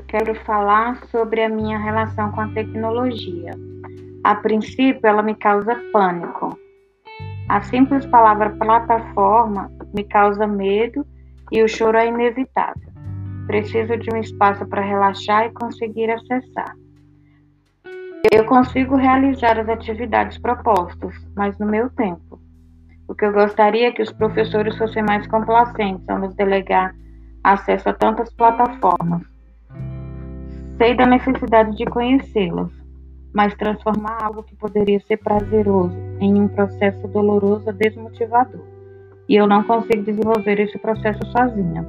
quero falar sobre a minha relação com a tecnologia. A princípio, ela me causa pânico. A simples palavra plataforma me causa medo e o choro é inevitável. Preciso de um espaço para relaxar e conseguir acessar. Eu consigo realizar as atividades propostas, mas no meu tempo. O que eu gostaria é que os professores fossem mais complacentes ao nos delegar acesso a tantas plataformas Sei da necessidade de conhecê-las, mas transformar algo que poderia ser prazeroso em um processo doloroso é desmotivador. E eu não consigo desenvolver esse processo sozinha.